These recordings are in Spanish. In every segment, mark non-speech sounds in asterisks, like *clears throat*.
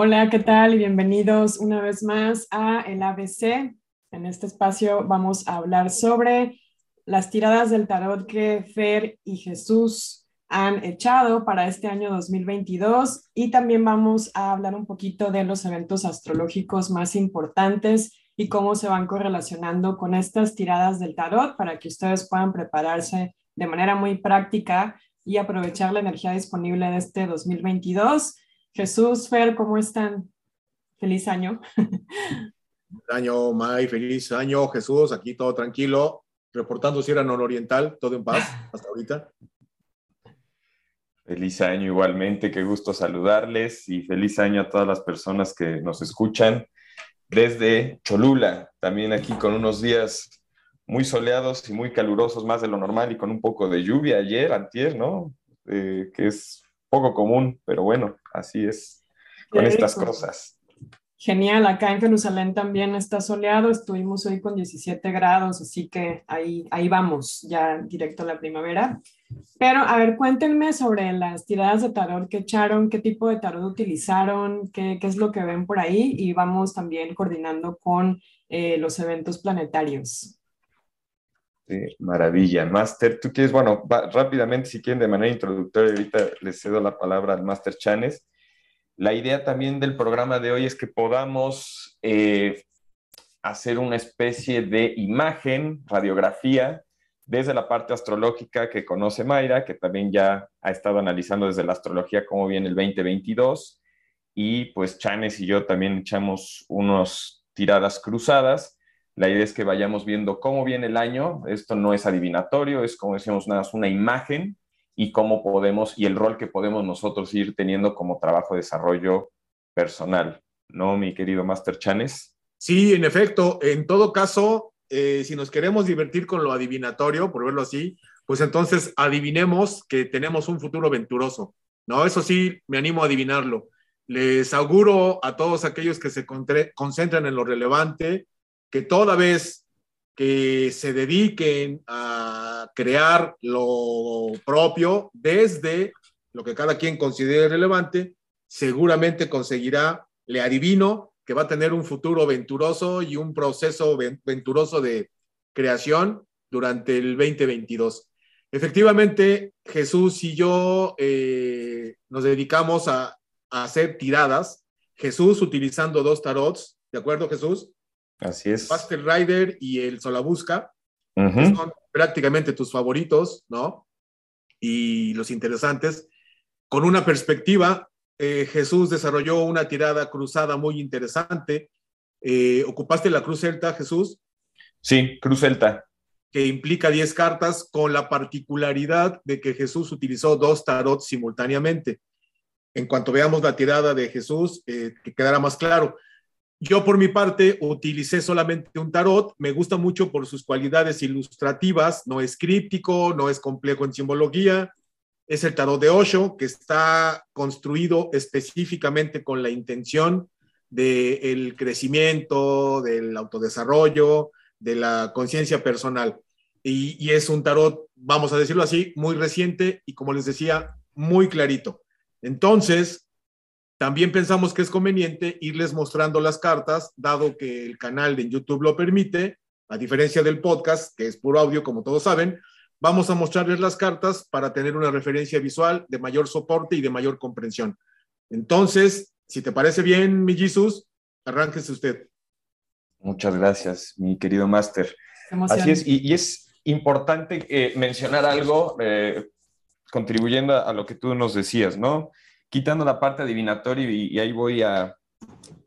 Hola, ¿qué tal? Y bienvenidos una vez más a el ABC. En este espacio vamos a hablar sobre las tiradas del tarot que Fer y Jesús han echado para este año 2022 y también vamos a hablar un poquito de los eventos astrológicos más importantes y cómo se van correlacionando con estas tiradas del tarot para que ustedes puedan prepararse de manera muy práctica y aprovechar la energía disponible de este 2022 Jesús, Fer, ¿cómo están? Feliz año. Feliz año, May, feliz año, Jesús, aquí todo tranquilo, reportando Sierra Nororiental, todo en paz hasta ahorita. Feliz año igualmente, qué gusto saludarles y feliz año a todas las personas que nos escuchan desde Cholula, también aquí con unos días muy soleados y muy calurosos, más de lo normal y con un poco de lluvia ayer, antier, ¿no? Eh, que es poco común, pero bueno, así es con estas cosas. Genial, acá en Jerusalén también está soleado, estuvimos hoy con 17 grados, así que ahí, ahí vamos, ya directo a la primavera. Pero a ver, cuéntenme sobre las tiradas de tarot que echaron, qué tipo de tarot utilizaron, qué, qué es lo que ven por ahí y vamos también coordinando con eh, los eventos planetarios maravilla. Master, tú quieres, bueno, rápidamente, si quieren, de manera introductoria, ahorita les cedo la palabra al Master Chanes. La idea también del programa de hoy es que podamos eh, hacer una especie de imagen, radiografía, desde la parte astrológica que conoce Mayra, que también ya ha estado analizando desde la astrología cómo viene el 2022, y pues Chanes y yo también echamos unos tiradas cruzadas la idea es que vayamos viendo cómo viene el año. Esto no es adivinatorio, es como decíamos, nada más una imagen y cómo podemos y el rol que podemos nosotros ir teniendo como trabajo de desarrollo personal. ¿No, mi querido Master Chanes? Sí, en efecto. En todo caso, eh, si nos queremos divertir con lo adivinatorio, por verlo así, pues entonces adivinemos que tenemos un futuro venturoso. No, eso sí, me animo a adivinarlo. Les auguro a todos aquellos que se concentran en lo relevante, que toda vez que se dediquen a crear lo propio desde lo que cada quien considere relevante, seguramente conseguirá, le adivino, que va a tener un futuro venturoso y un proceso venturoso de creación durante el 2022. Efectivamente, Jesús y yo eh, nos dedicamos a, a hacer tiradas. Jesús utilizando dos tarots, ¿de acuerdo, Jesús? Así es. Master Rider y el Solabusca, son prácticamente tus favoritos, ¿no? Y los interesantes. Con una perspectiva, eh, Jesús desarrolló una tirada cruzada muy interesante. Eh, ¿Ocupaste la cruz celta, Jesús? Sí, cruz celta. Que implica 10 cartas con la particularidad de que Jesús utilizó dos tarots simultáneamente. En cuanto veamos la tirada de Jesús, eh, que quedará más claro. Yo por mi parte utilicé solamente un tarot, me gusta mucho por sus cualidades ilustrativas, no es críptico, no es complejo en simbología, es el tarot de Osho que está construido específicamente con la intención del crecimiento, del autodesarrollo, de la conciencia personal. Y es un tarot, vamos a decirlo así, muy reciente y como les decía, muy clarito. Entonces, también pensamos que es conveniente irles mostrando las cartas, dado que el canal de YouTube lo permite, a diferencia del podcast, que es puro audio, como todos saben, vamos a mostrarles las cartas para tener una referencia visual de mayor soporte y de mayor comprensión. Entonces, si te parece bien, mi Jesus, arránquese usted. Muchas gracias, mi querido máster. Así es, y, es importante eh, mencionar algo, eh, contribuyendo a, lo que tú nos decías, ¿no? Quitando la parte adivinatoria y, ahí voy a,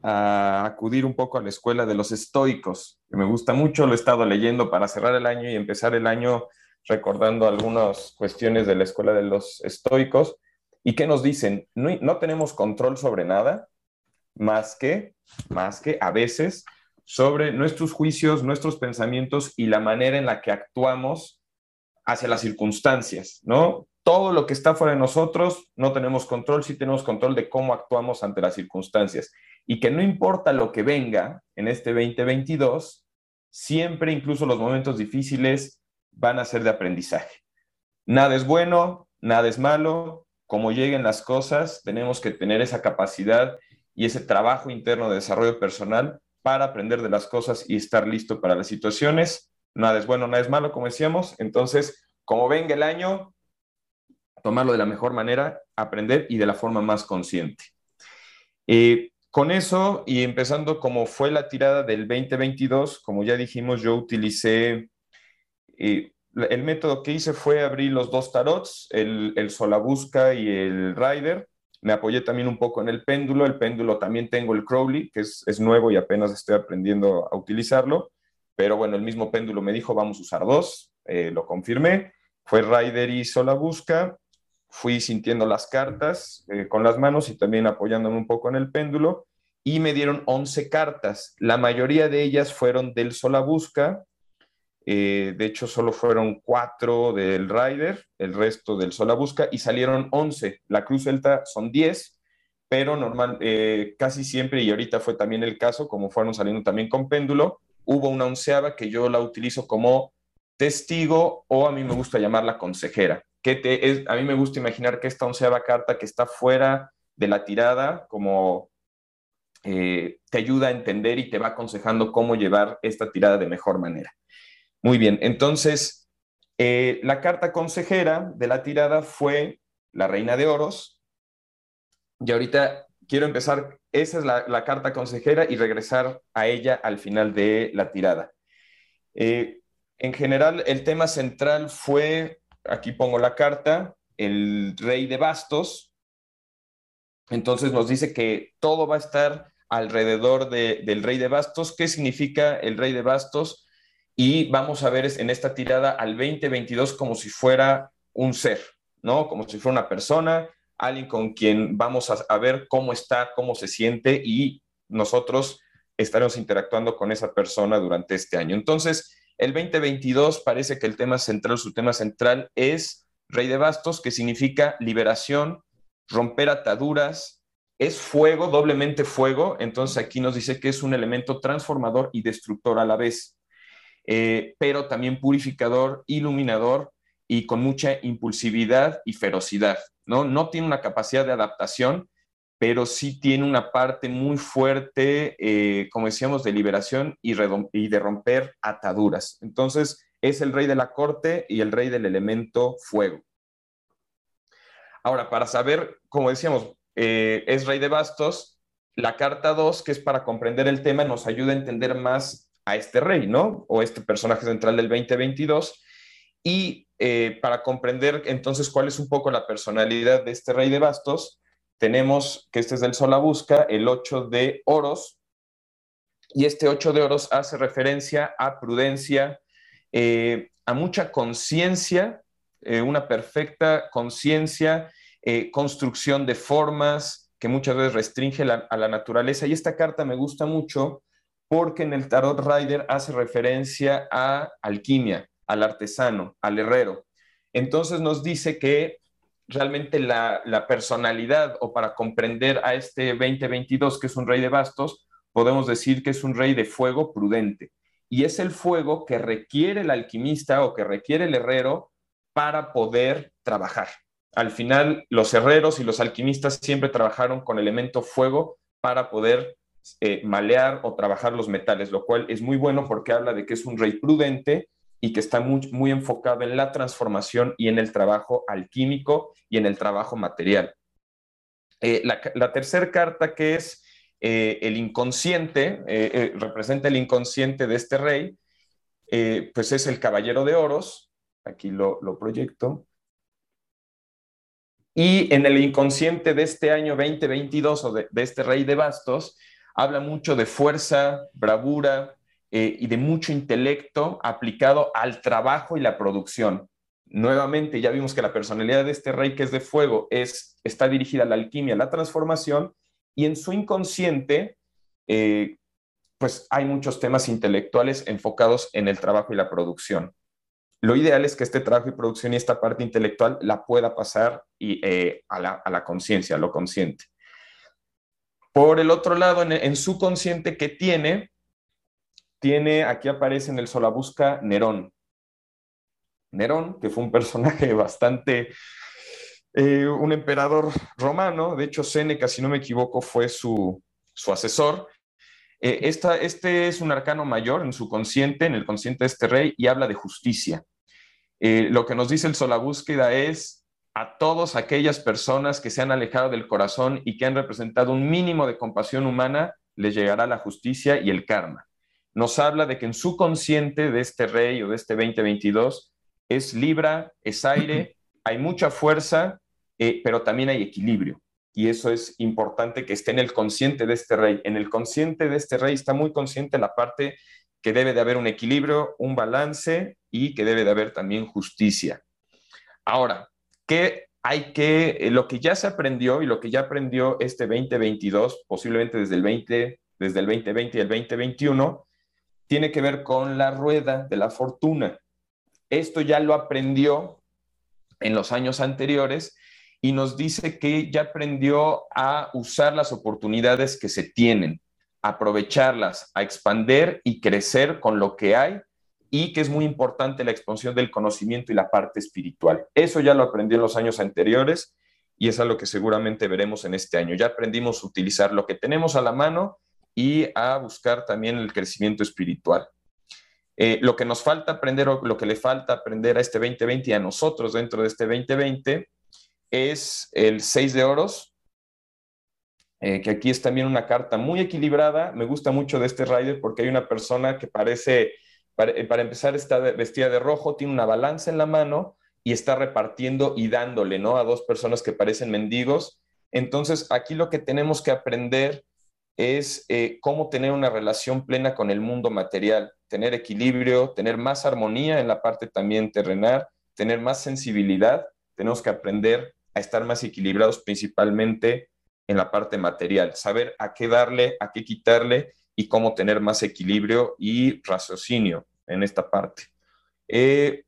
acudir un poco a la escuela de los estoicos, que me gusta mucho, lo he estado leyendo para cerrar el año y empezar el año recordando algunas cuestiones de la escuela de los estoicos. ¿Y qué nos dicen? No, no tenemos control sobre nada, más que, más que a veces sobre nuestros juicios, nuestros pensamientos y la manera en la que actuamos hacia las circunstancias, ¿no? Todo lo que está fuera de nosotros no tenemos control, sí tenemos control de cómo actuamos ante las circunstancias. Y que no importa lo que venga en este 2022, siempre, incluso los momentos difíciles, van a ser de aprendizaje. Nada es bueno, nada es malo. Como lleguen las cosas, tenemos que tener esa capacidad y ese trabajo interno de desarrollo personal para aprender de las cosas y estar listo para las situaciones. Nada es bueno, nada es malo, como decíamos. Entonces, como venga el año, tomarlo de la mejor manera, aprender y de la forma más consciente. Eh, con eso y empezando como fue la tirada del 2022, como ya dijimos, yo utilicé, eh, el método que hice fue abrir los dos tarots, el, el Solabusca y el Rider. Me apoyé también un poco en el péndulo. El péndulo también tengo el Crowley, que es, nuevo y apenas estoy aprendiendo a utilizarlo. Pero bueno, el mismo péndulo me dijo, vamos a usar dos. Eh, lo confirmé. Fue Rider y Solabusca fui sintiendo las cartas eh, con las manos y también apoyándome un poco en el péndulo y me dieron 11 cartas. La mayoría de ellas fueron del Solabusca, eh, de hecho solo fueron 4 del Rider, el resto del Solabusca y salieron 11. La Cruz Celta son 10, pero normal, eh, casi siempre, y ahorita fue también el caso, como fueron saliendo también con péndulo, hubo una onceava que yo la utilizo como testigo o a mí me gusta llamarla consejera que te, es, a mí me gusta imaginar que esta onceava carta que está fuera de la tirada, como eh, te ayuda a entender y te va aconsejando cómo llevar esta tirada de mejor manera. Muy bien, entonces, eh, la carta consejera de la tirada fue la reina de oros. Y ahorita quiero empezar, esa es la, carta consejera y regresar a ella al final de la tirada. Eh, en general, el tema central fue aquí pongo la carta, el rey de bastos. Entonces nos dice que todo va a estar alrededor del rey de bastos. ¿Qué significa el rey de bastos? Y vamos a ver en esta tirada al 2022 como si fuera un ser, ¿no? Como si fuera una persona, alguien con quien vamos a, a ver cómo está, cómo se siente y nosotros estaremos interactuando con esa persona durante este año. Entonces, el 2022 parece que el tema central, su tema central es Rey de Bastos, que significa liberación, romper ataduras, es fuego, doblemente fuego, entonces aquí nos dice que es un elemento transformador y destructor a la vez, eh, pero también purificador, iluminador y con mucha impulsividad y ferocidad, ¿no? No tiene una capacidad de adaptación, pero sí tiene una parte muy fuerte, eh, como decíamos, de liberación y, de romper ataduras. Entonces, es el rey de la corte y el rey del elemento fuego. Ahora, para saber, como decíamos, eh, es rey de bastos, la carta 2, que es para comprender el tema, nos ayuda a entender más a este rey, ¿no? O este personaje central del 2022. Y eh, para comprender entonces cuál es un poco la personalidad de este rey de bastos, tenemos que este es del Solabusca, el 8 de oros, y este 8 de oros hace referencia a prudencia, eh, a mucha conciencia, eh, una perfecta conciencia, eh, construcción de formas que muchas veces restringe a la naturaleza. Y esta carta me gusta mucho porque en el Tarot Rider hace referencia a alquimia, al artesano, al herrero. Entonces nos dice que realmente la, personalidad o para comprender a este 2022 que es un rey de bastos, podemos decir que es un rey de fuego prudente. Y es el fuego que requiere el alquimista o que requiere el herrero para poder trabajar. Al final, los herreros y los alquimistas siempre trabajaron con elemento fuego para poder eh, malear o trabajar los metales, lo cual es muy bueno porque habla de que es un rey prudente y que está muy, enfocado en la transformación y en el trabajo alquímico y en el trabajo material. Eh, la, tercera carta que es eh, el inconsciente, eh, representa el inconsciente de este rey, pues es el caballero de oros, aquí lo, proyecto, y en el inconsciente de este año 2022 o de este rey de bastos, habla mucho de fuerza, bravura, eh, y de mucho intelecto aplicado al trabajo y la producción. Nuevamente, ya vimos que la personalidad de este rey que es de fuego es, está dirigida a la alquimia, a la transformación, y en su inconsciente, eh, pues hay muchos temas intelectuales enfocados en el trabajo y la producción. Lo ideal es que este trabajo y producción y esta parte intelectual la pueda pasar y, eh, a la, a la conciencia, a lo consciente. Por el otro lado, en, en, su consciente que tiene, tiene, aquí aparece en el Solabusca Nerón. Nerón, que fue un personaje *laughs* bastante eh, un emperador romano, de hecho Séneca, si no me equivoco, fue su, asesor. Eh, este es un arcano mayor en su consciente, en el consciente de este rey, y habla de justicia. Eh, lo que nos dice el Sola Búsqueda es a todas aquellas personas que se han alejado del corazón y que han representado un mínimo de compasión humana, les llegará la justicia y el karma. Nos habla de que en su consciente de este rey o de este 2022 es Libra, es aire, hay mucha fuerza, eh, pero también hay equilibrio. Y eso es importante que esté en el consciente de este rey. En el consciente de este rey está muy consciente la parte que debe de haber un equilibrio, un balance y que debe de haber también justicia. Ahora, ¿qué hay que, eh, lo que ya se aprendió y lo que ya aprendió este 2022, posiblemente desde el 20, desde el 2020 y el 2021, tiene que ver con la rueda de la fortuna. Esto ya lo aprendió en los años anteriores y nos dice que ya aprendió a usar las oportunidades que se tienen, aprovecharlas, a expander y crecer con lo que hay y que es muy importante la expansión del conocimiento y la parte espiritual. Eso ya lo aprendió en los años anteriores y es algo que seguramente veremos en este año. Ya aprendimos a utilizar lo que tenemos a la mano y a buscar también el crecimiento espiritual. Eh, lo que nos falta aprender o lo que le falta aprender a este 2020 y a nosotros dentro de este 2020 es el 6 de oros, eh, que aquí es también una carta muy equilibrada. Me gusta mucho de este rider porque hay una persona que parece, para, para, empezar, está vestida de rojo, tiene una balanza en la mano y está repartiendo y dándole, ¿no? A dos personas que parecen mendigos. Entonces, aquí lo que tenemos que aprender es eh, cómo tener una relación plena con el mundo material, tener equilibrio, tener más armonía en la parte también terrenal, tener más sensibilidad. Tenemos que aprender a estar más equilibrados principalmente en la parte material, saber a qué darle, a qué quitarle y cómo tener más equilibrio y raciocinio en esta parte. Eh,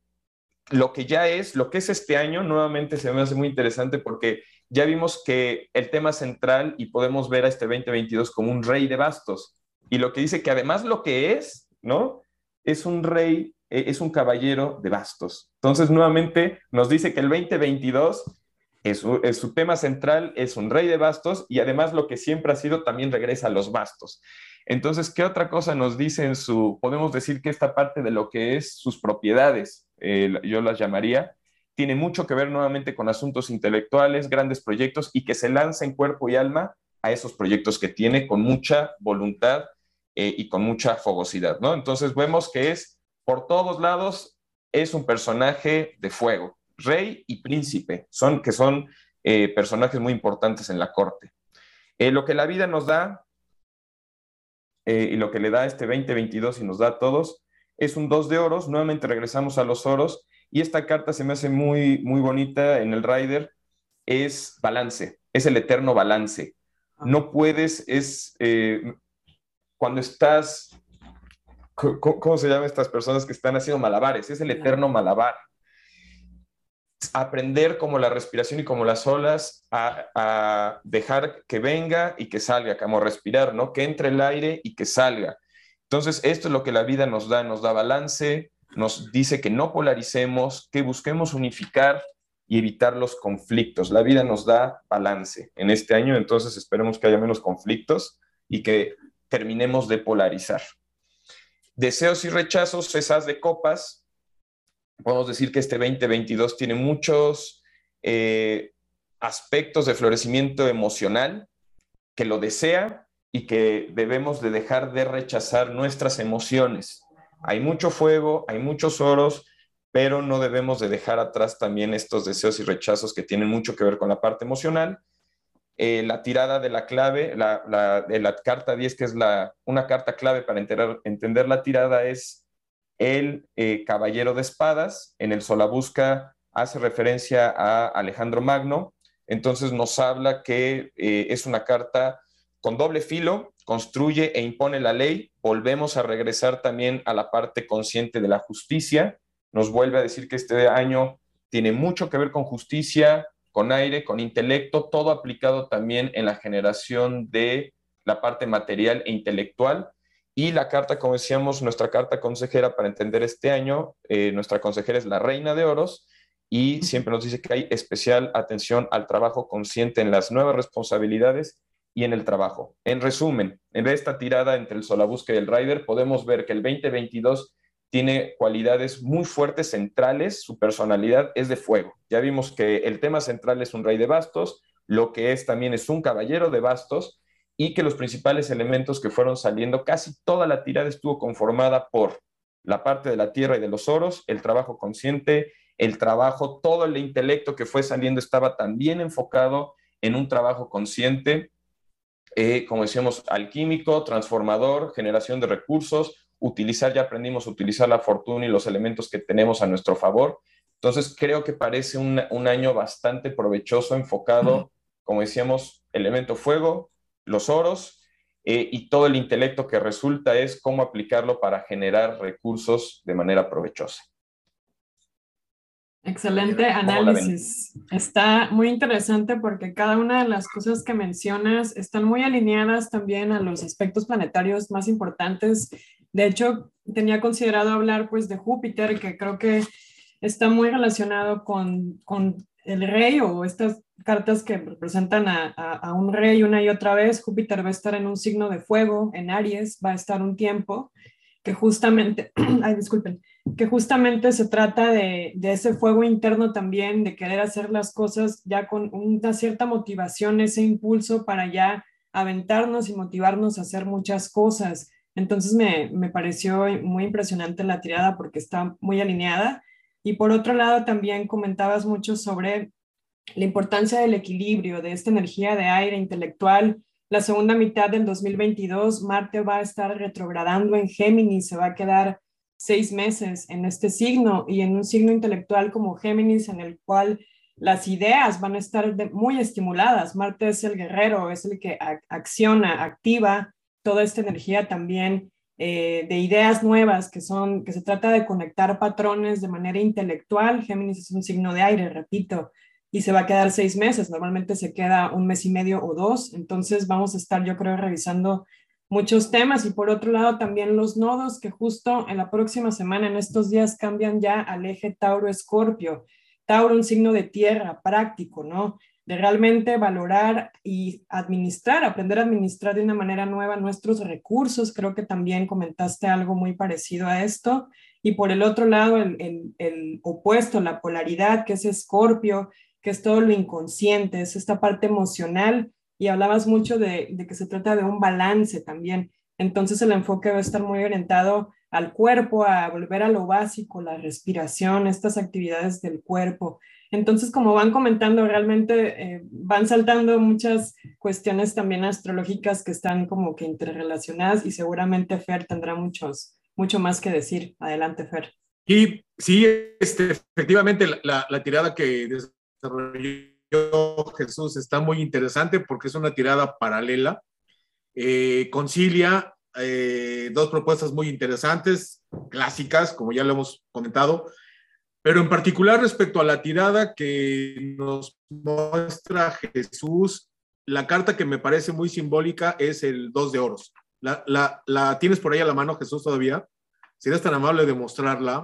lo que ya es, lo que es este año, nuevamente se me hace muy interesante porque ya vimos que el tema central y podemos ver a este 2022 como un rey de bastos. Y lo que dice que además lo que es, ¿no? Es un rey, e, es un caballero de bastos. Entonces, nuevamente nos dice que el 2022 es su, es su, tema central, es un rey de bastos y además lo que siempre ha sido también regresa a los bastos. Entonces, ¿qué otra cosa nos dice en su, podemos decir que esta parte de lo que es sus propiedades, eh, yo las llamaría, tiene mucho que ver nuevamente con asuntos intelectuales, grandes proyectos y que se lance en cuerpo y alma a esos proyectos que tiene con mucha voluntad eh, y con mucha fogosidad, ¿no? Entonces vemos que es por todos lados, es un personaje de fuego, rey y príncipe, son, que son eh, personajes muy importantes en la corte. Eh, lo que la vida nos da y lo que le da este 2022 y nos da a todos es un dos de oros, nuevamente regresamos a los oros y esta carta se me hace muy, muy bonita en el Rider, es balance, es el eterno balance. Ah. No puedes, es eh, cuando estás, ¿cómo, se llaman estas personas que están haciendo malabares? Es el eterno malabar. Aprender como la respiración y como las olas a, a dejar que venga y que salga, como respirar, ¿no? Que entre el aire y que salga. Entonces, esto es lo que la vida nos da, nos da balance, nos dice que no polaricemos, que busquemos unificar y evitar los conflictos. La vida nos da balance en este año, entonces esperemos que haya menos conflictos y que terminemos de polarizar. Deseos y rechazos, esas de copas. Podemos decir que este 2022 tiene muchos eh, aspectos de florecimiento emocional, que lo desea y que debemos de dejar de rechazar nuestras emociones hay mucho fuego, hay muchos oros, pero no debemos de dejar atrás también estos deseos y rechazos que tienen mucho que ver con la parte emocional. Eh, la tirada de la clave, la, de la carta 10, que es una carta clave para entender la tirada, es el eh, caballero de espadas. En el Solabusca hace referencia a Alejandro Magno, entonces nos habla que eh, es una carta con doble filo, construye e impone la ley, volvemos a regresar también a la parte consciente de la justicia, nos vuelve a decir que este año tiene mucho que ver con justicia, con aire, con intelecto, todo aplicado también en la generación de la parte material e intelectual. Y la carta, como decíamos, nuestra carta consejera para entender este año, eh, nuestra consejera es la reina de oros y siempre nos dice que hay especial atención al trabajo consciente en las nuevas responsabilidades y en el trabajo. En resumen, en esta tirada entre el Solabusca y el Rider, podemos ver que el 2022 tiene cualidades muy fuertes, centrales, su personalidad es de fuego. Ya vimos que el tema central es un rey de bastos, lo que es también es un caballero de bastos y que los principales elementos que fueron saliendo, casi toda la tirada estuvo conformada por la parte de la tierra y de los oros, el trabajo consciente, el trabajo, todo el intelecto que fue saliendo estaba también enfocado en un trabajo consciente, eh, como decíamos, alquímico, transformador, generación de recursos, utilizar, ya aprendimos a utilizar la fortuna y los elementos que tenemos a nuestro favor. Entonces, creo que parece un, año bastante provechoso, enfocado, como decíamos, elemento fuego, los oros eh, y todo el intelecto que resulta es cómo aplicarlo para generar recursos de manera provechosa. Excelente análisis. Está muy interesante porque cada una de las cosas que mencionas están muy alineadas también a los aspectos planetarios más importantes de hecho, tenía considerado hablar pues de Júpiter, que creo que está muy relacionado con, el rey o estas cartas que representan a, un rey una y otra vez. Júpiter va a estar en un signo de fuego, en Aries, va a estar un tiempo que justamente, *clears throat* ay, disculpen, que justamente se trata de, de, ese fuego interno también, de querer hacer las cosas ya con una cierta motivación, ese impulso para ya aventarnos y motivarnos a hacer muchas cosas. Entonces me, me pareció muy impresionante la tirada porque está muy alineada. Y por otro lado, también comentabas mucho sobre la importancia del equilibrio, de esta energía de aire intelectual. La segunda mitad del 2022, Marte va a estar retrogradando en Géminis, se va a quedar seis meses en este signo y en un signo intelectual como Géminis, en el cual las ideas van a estar muy estimuladas. Marte es el guerrero, es el que acciona, activa toda esta energía también eh, de ideas nuevas que son, que se trata de conectar patrones de manera intelectual. Géminis es un signo de aire, repito, y se va a quedar seis meses. Normalmente se queda un mes y medio o dos. Entonces vamos a estar, yo creo, revisando muchos temas y por otro lado también los nodos que justo en la próxima semana, en estos días, cambian ya al eje Tauro-Escorpio. Tauro, un signo de tierra, práctico, ¿no? de realmente valorar y administrar, aprender a administrar de una manera nueva nuestros recursos. Creo que también comentaste algo muy parecido a esto. Y por el otro lado, el, opuesto, la polaridad, que es Escorpio, que es todo lo inconsciente, es esta parte emocional. Y hablabas mucho de, de que se trata de un balance también. Entonces el enfoque va a estar muy orientado al cuerpo, a volver a lo básico, la respiración, estas actividades del cuerpo. Entonces, como van comentando, realmente eh, van saltando muchas cuestiones también astrológicas que están como que interrelacionadas y seguramente Fer tendrá muchos, mucho más que decir. Adelante, Fer. Y sí, este, efectivamente, la, tirada que desarrolló Jesús está muy interesante porque es una tirada paralela. Eh, concilia eh, dos propuestas muy interesantes, clásicas, como ya lo hemos comentado, pero en particular respecto a la tirada que nos muestra Jesús, la carta que me parece muy simbólica es el dos de oros. La, la, tienes por ahí a la mano, Jesús, todavía. Si eres tan amable de mostrarla.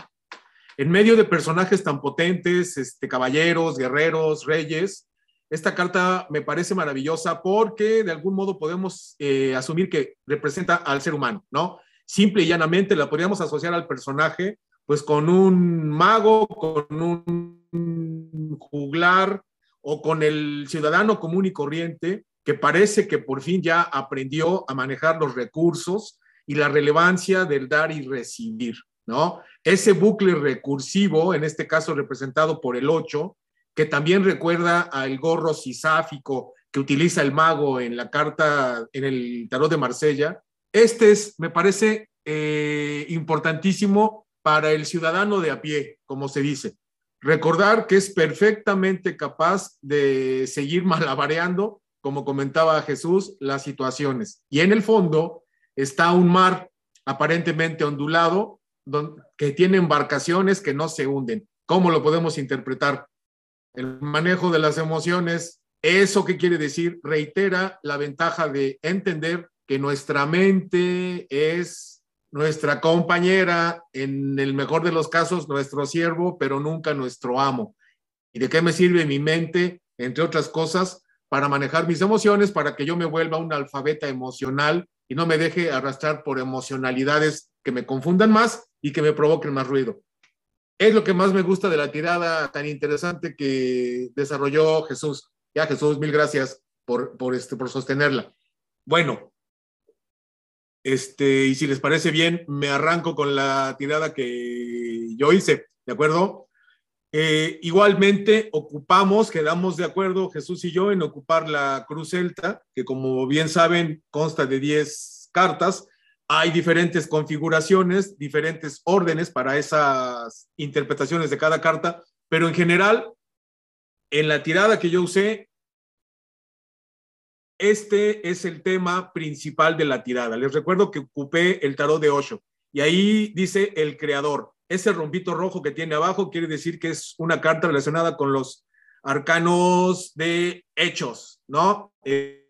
En medio de personajes tan potentes, este, caballeros, guerreros, reyes, esta carta me parece maravillosa porque de algún modo podemos eh, asumir que representa al ser humano, ¿no? Simple y llanamente la podríamos asociar al personaje pues con un mago, con un juglar o con el ciudadano común y corriente que parece que por fin ya aprendió a manejar los recursos y la relevancia del dar y recibir, ¿no? Ese bucle recursivo, en este caso representado por el 8, que también recuerda al gorro sisáfico que utiliza el mago en la carta, en el tarot de Marsella, este es, me parece, eh, importantísimo para el ciudadano de a pie, como se dice. Recordar que es perfectamente capaz de seguir *laughs* malabareando, como comentaba Jesús, las situaciones. Y en el fondo está un mar aparentemente ondulado que tiene embarcaciones que no se hunden. ¿Cómo lo podemos interpretar? El manejo de las emociones, ¿eso qué quiere decir? Reitera la ventaja de entender que nuestra mente es nuestra compañera, en el mejor de los casos, nuestro siervo, pero nunca nuestro amo. ¿Y de qué me sirve mi mente, entre otras cosas, para manejar mis emociones, para que yo me vuelva un alfabeta emocional y no me deje arrastrar por emocionalidades que me confundan más y que me provoquen más ruido? Es lo que más me gusta de la tirada tan interesante que desarrolló Jesús. Ya, Jesús, mil gracias por, por, este, por sostenerla. Bueno, este, y si les parece bien, me arranco con la tirada que yo hice, ¿de acuerdo? Eh, igualmente, ocupamos, quedamos de acuerdo Jesús y yo en ocupar la cruz celta, que como bien saben consta de 10 cartas. Hay diferentes configuraciones, diferentes órdenes para esas interpretaciones de cada carta, pero en general, en la tirada que yo usé, este es el tema principal de la tirada. Les recuerdo que ocupé el tarot de Osho y ahí dice el creador. Ese rompito rojo que tiene abajo quiere decir que es una carta relacionada con los arcanos de hechos, ¿no? Eh,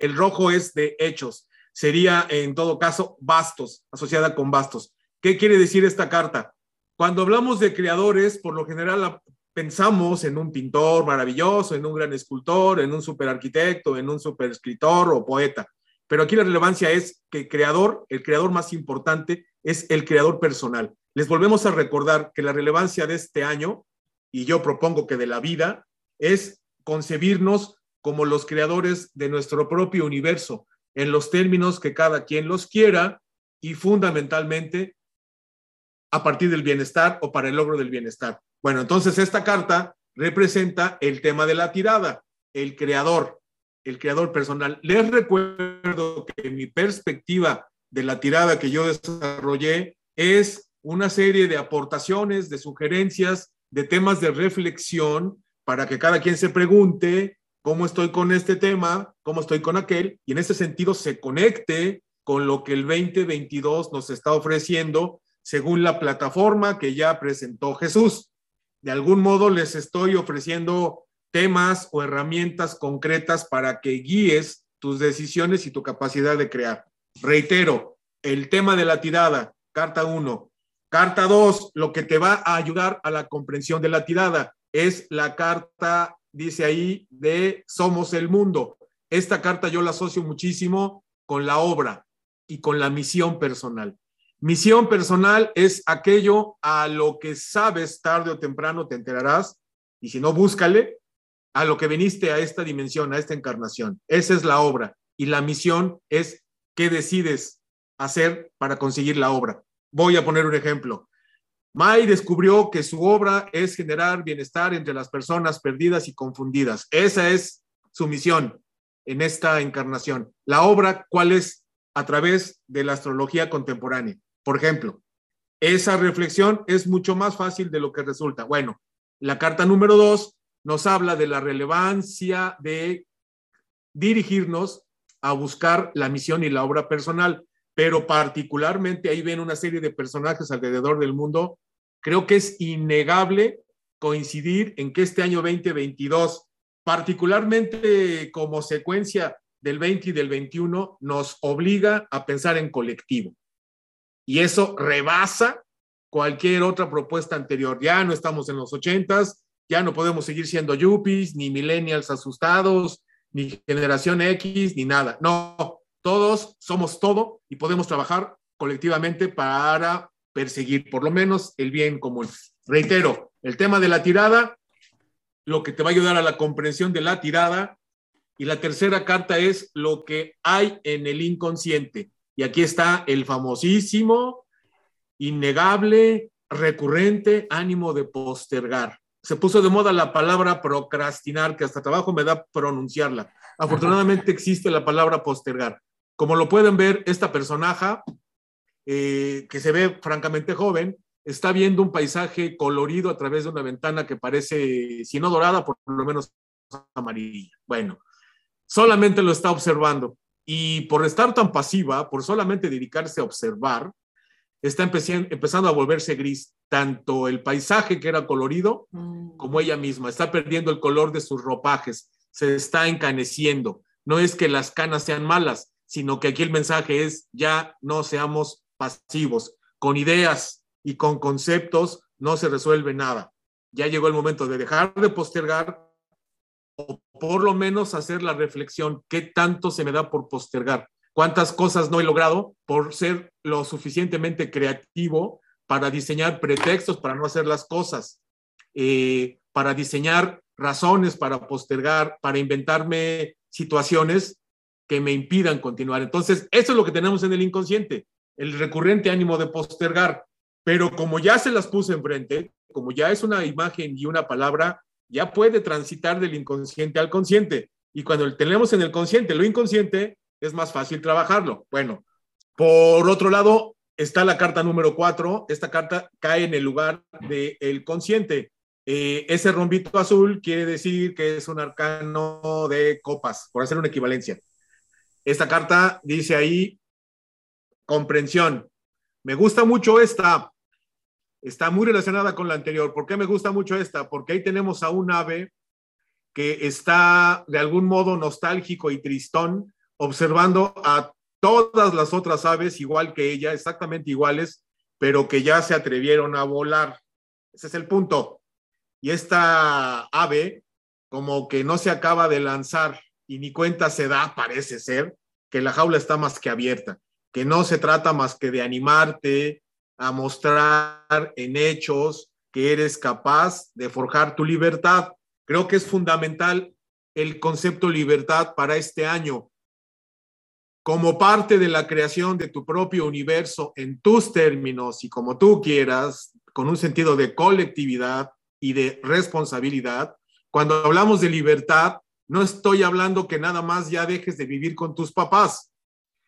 el rojo es de hechos. Sería en todo caso bastos, asociada con bastos. ¿Qué quiere decir esta carta? Cuando hablamos de creadores, por lo general pensamos en un pintor maravilloso, en un gran escultor, en un superarquitecto, en un superescritor o poeta. Pero aquí la relevancia es que creador, el creador más importante, es el creador personal. Les volvemos a recordar que la relevancia de este año, y yo propongo que de la vida, es concebirnos como los creadores de nuestro propio universo, en los términos que cada quien los quiera y fundamentalmente a partir del bienestar o para el logro del bienestar. Bueno, entonces esta carta representa el tema de la tirada, el creador, el creador personal. Les recuerdo que mi perspectiva de la tirada que yo desarrollé es una serie de aportaciones, de sugerencias, de temas de reflexión para que cada quien se pregunte cómo estoy con este tema, cómo estoy con aquel, y en ese sentido se conecte con lo que el 2022 nos está ofreciendo según la plataforma que ya presentó Jesús. De algún modo les estoy ofreciendo temas o herramientas concretas para que guíes tus decisiones y tu capacidad de crear. Reitero, el tema de la tirada, carta 1. Carta 2, lo que te va a ayudar a la comprensión de la tirada es la carta, dice ahí, de Somos el Mundo. Esta carta yo la asocio muchísimo con la obra y con la misión personal. Misión personal es aquello a lo que sabes tarde o temprano te enterarás y si no, búscale a lo que viniste a esta dimensión, a esta encarnación. Esa es la obra y la misión es qué decides hacer para conseguir la obra. Voy a poner un ejemplo. Mai descubrió que su obra es generar bienestar entre las personas perdidas y confundidas. Esa es su misión en esta encarnación. La obra, ¿cuál es? A través de la astrología contemporánea. Por ejemplo, esa reflexión es mucho más fácil de lo que resulta. Bueno, la carta número dos nos habla de la relevancia de dirigirnos a buscar la misión y la obra personal, pero particularmente ahí ven una serie de personajes alrededor del mundo. Creo que es innegable coincidir en que este año 2022, particularmente como secuencia del 20 y del 21, nos obliga a pensar en colectivo y eso rebasa cualquier otra propuesta anterior. Ya no estamos en los ochentas, ya no podemos seguir siendo yuppies, ni millennials asustados, ni generación X, ni nada. No, todos somos todo y podemos trabajar colectivamente para perseguir por lo menos el bien común. Reitero, el tema de la tirada, lo que te va a ayudar a la comprensión de la tirada. Y la tercera carta es lo que hay en el inconsciente. Y aquí está el famosísimo, innegable, recurrente ánimo de postergar. Se puso de moda la palabra procrastinar, que hasta trabajo me da pronunciarla. Afortunadamente existe la palabra postergar. Como lo pueden ver, esta personaje, eh, que se ve francamente joven, está viendo un paisaje colorido a través de una ventana que parece, si no dorada, por lo menos amarilla. Bueno, solamente lo está observando. Y por estar tan pasiva, por solamente dedicarse a observar, está empezando a volverse gris, tanto el paisaje que era colorido mm. como ella misma. Está perdiendo el color de sus ropajes, se está encaneciendo. No es que las canas sean malas, sino que aquí el mensaje es ya no seamos pasivos. Con ideas y con conceptos no se resuelve nada. ya llegó el momento de dejar de postergar o por lo menos hacer la reflexión, ¿qué tanto se me da por postergar? ¿Cuántas cosas no he logrado por ser lo suficientemente creativo para diseñar pretextos para no hacer las cosas? Eh, para diseñar razones para postergar, para inventarme situaciones que me impidan continuar. Entonces, eso es lo que tenemos en el inconsciente, el recurrente ánimo de postergar. Pero como ya se las puse enfrente, como ya es una imagen y una palabra, ya puede transitar del inconsciente al consciente. Y cuando tenemos en el consciente lo inconsciente, es más fácil trabajarlo. Bueno, por otro lado, está la carta número cuatro. Esta carta cae en el lugar del consciente. Eh, ese rombito azul quiere decir que es un arcano de copas, por hacer una equivalencia. Esta carta dice ahí comprensión. Me gusta mucho esta. Está muy relacionada con la anterior. ¿Por qué me gusta mucho esta? Porque ahí tenemos a un ave que está de algún modo nostálgico y tristón, observando a todas las otras aves igual que ella, exactamente iguales, pero que ya se atrevieron a volar. Ese es el punto y esta ave como que no se acaba de lanzar y ni cuenta se da, parece ser, que la jaula está más que abierta, que no se trata más que de animarte a mostrar en hechos que eres capaz de forjar tu libertad. Creo que es fundamental el concepto libertad para este año. Como parte de la creación de tu propio universo en tus términos y como tú quieras, con un sentido de colectividad, y de responsabilidad. Cuando hablamos de libertad, no estoy hablando que nada más ya dejes de vivir con tus papás,